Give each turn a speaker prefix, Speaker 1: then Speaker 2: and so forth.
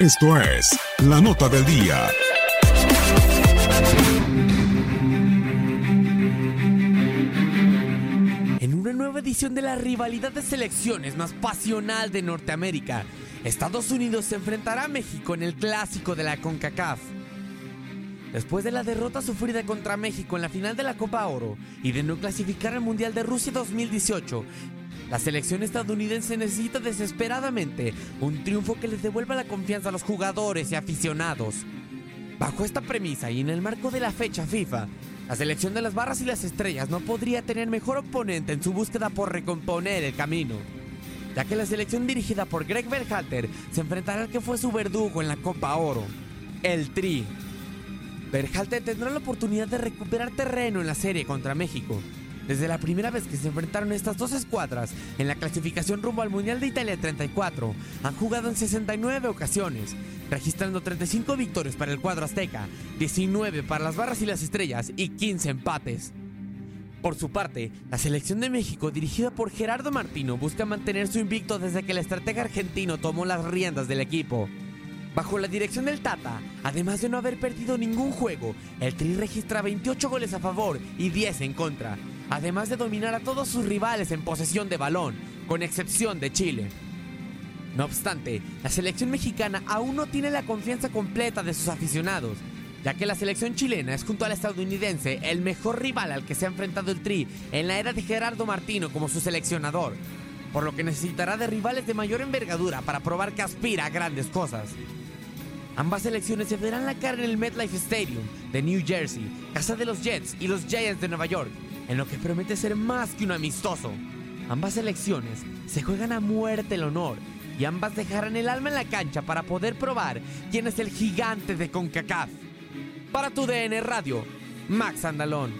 Speaker 1: Esto es La Nota del Día.
Speaker 2: En una nueva edición de la rivalidad de selecciones más pasional de Norteamérica, Estados Unidos se enfrentará a México en el clásico de la CONCACAF. Después de la derrota sufrida contra México en la final de la Copa Oro y de no clasificar al Mundial de Rusia 2018, la selección estadounidense necesita desesperadamente un triunfo que les devuelva la confianza a los jugadores y aficionados. Bajo esta premisa y en el marco de la fecha FIFA, la selección de las barras y las estrellas no podría tener mejor oponente en su búsqueda por recomponer el camino, ya que la selección dirigida por Greg Berhalter se enfrentará al que fue su verdugo en la Copa Oro, el Tri. Berhalter tendrá la oportunidad de recuperar terreno en la serie contra México, desde la primera vez que se enfrentaron estas dos escuadras en la clasificación rumbo al Mundial de Italia 34, han jugado en 69 ocasiones, registrando 35 victorias para el cuadro azteca, 19 para las barras y las estrellas y 15 empates. Por su parte, la selección de México, dirigida por Gerardo Martino, busca mantener su invicto desde que el estratega argentino tomó las riendas del equipo. Bajo la dirección del Tata, además de no haber perdido ningún juego, el Tri registra 28 goles a favor y 10 en contra, además de dominar a todos sus rivales en posesión de balón, con excepción de Chile. No obstante, la selección mexicana aún no tiene la confianza completa de sus aficionados, ya que la selección chilena es junto a la estadounidense el mejor rival al que se ha enfrentado el Tri en la era de Gerardo Martino como su seleccionador, por lo que necesitará de rivales de mayor envergadura para probar que aspira a grandes cosas. Ambas selecciones se verán la cara en el MetLife Stadium de New Jersey, casa de los Jets y los Giants de Nueva York, en lo que promete ser más que un amistoso. Ambas selecciones se juegan a muerte el honor y ambas dejarán el alma en la cancha para poder probar quién es el gigante de CONCACAF. Para tu DN Radio, Max Andalón.